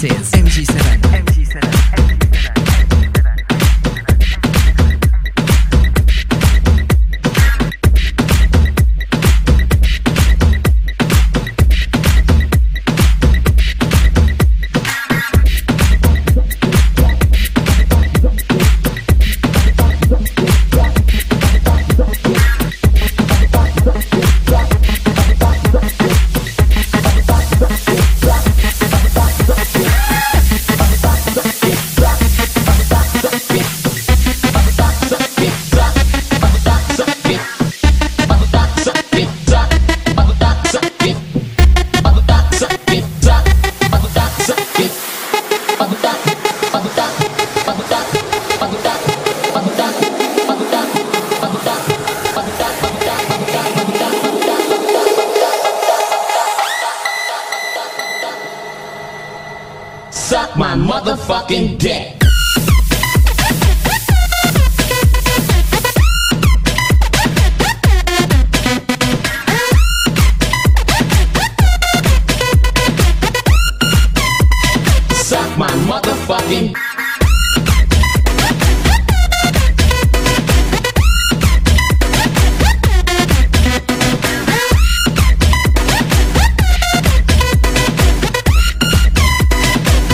this is MJ7. fucking.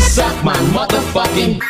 Suck my motherfucking.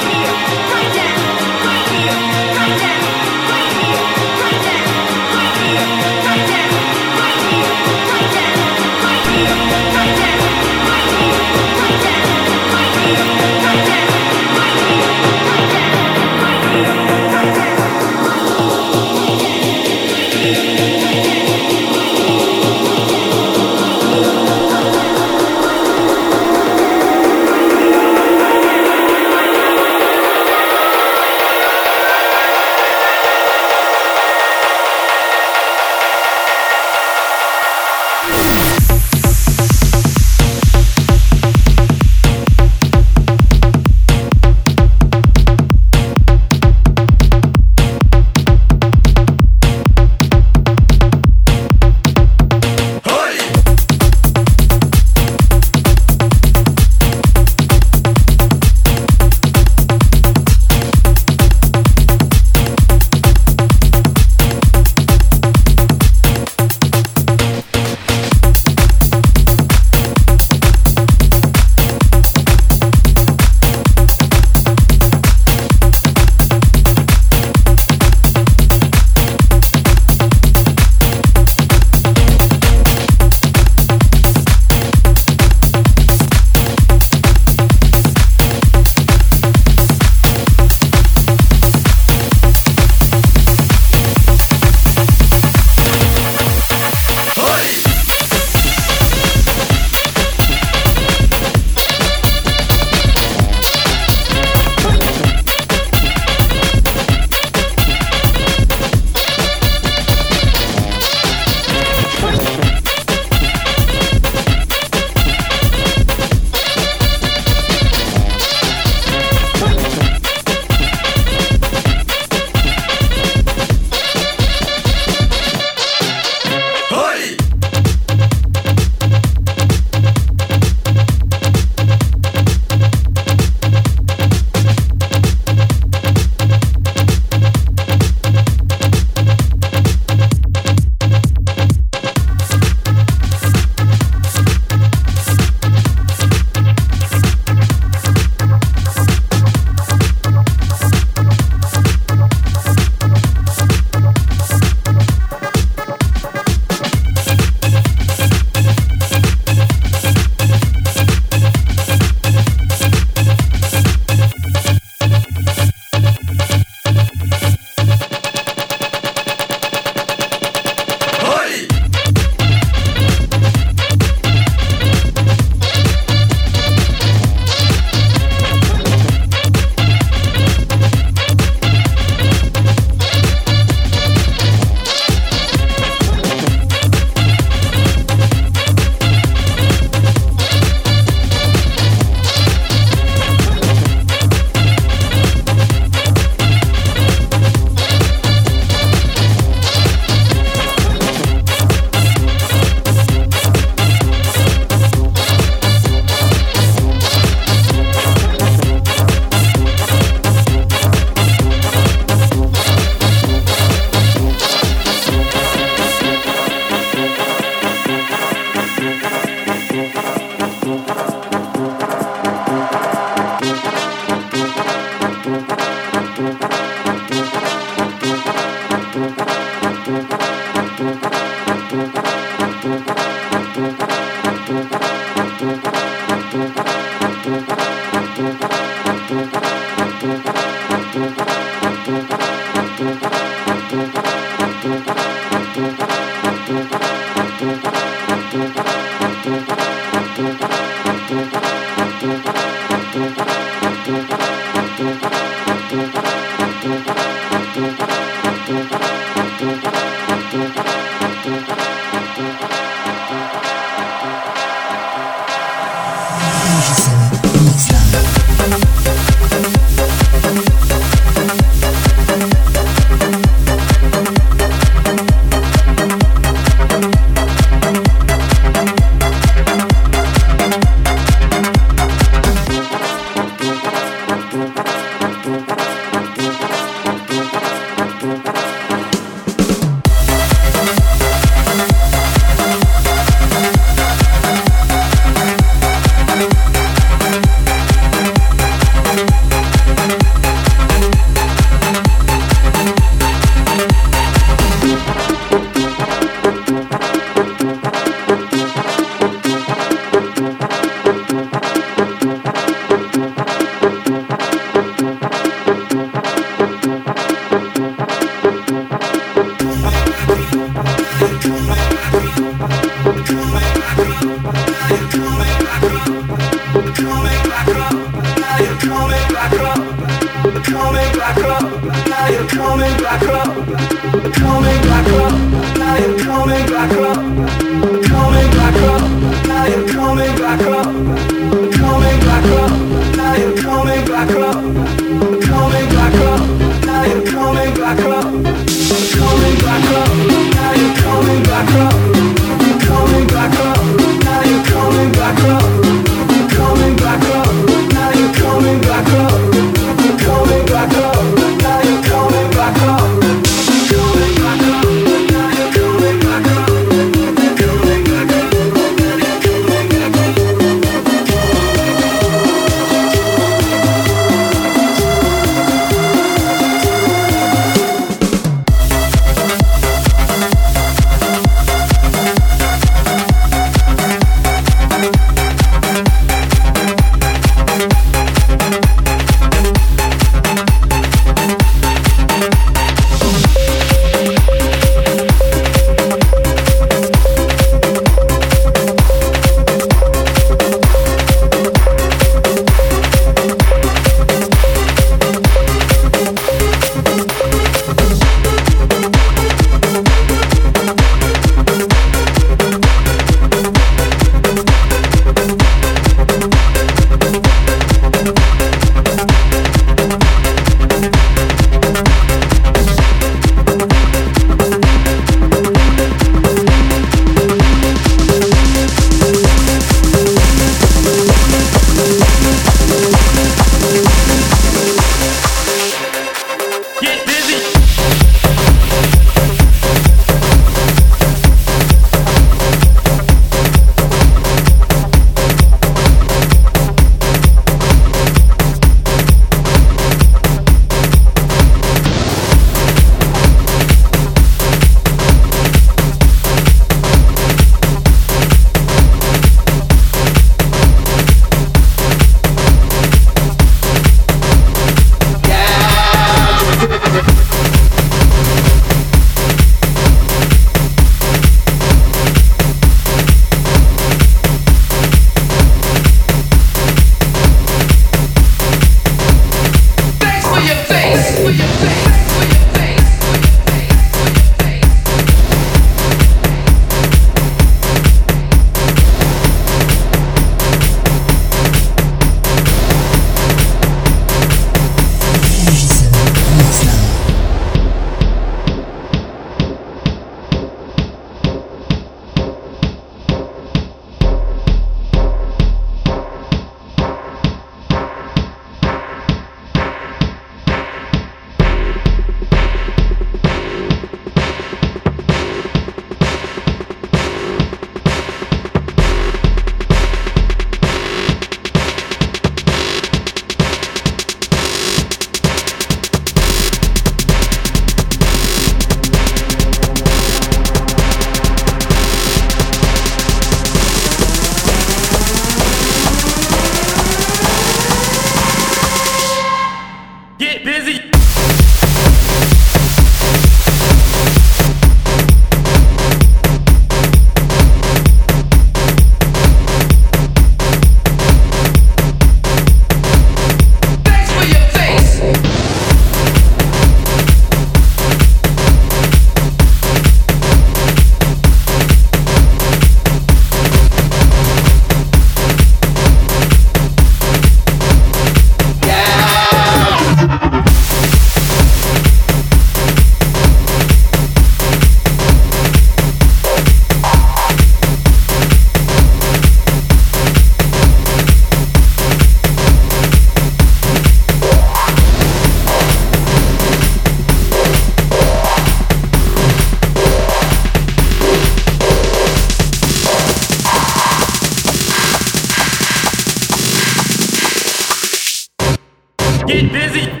Get busy.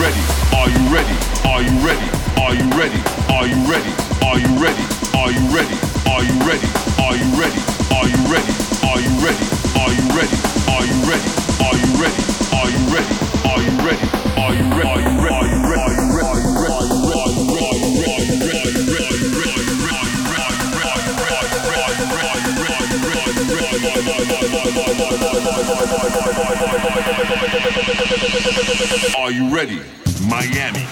Ready? Are you ready? Are you ready? Are you ready? Are you ready? Are you ready? Are you ready? Are you ready? Are you ready? Are you ready? Are you ready? Are you ready? Are you ready? Are you ready? Are you ready? Are you ready? Are you ready? ready, Miami.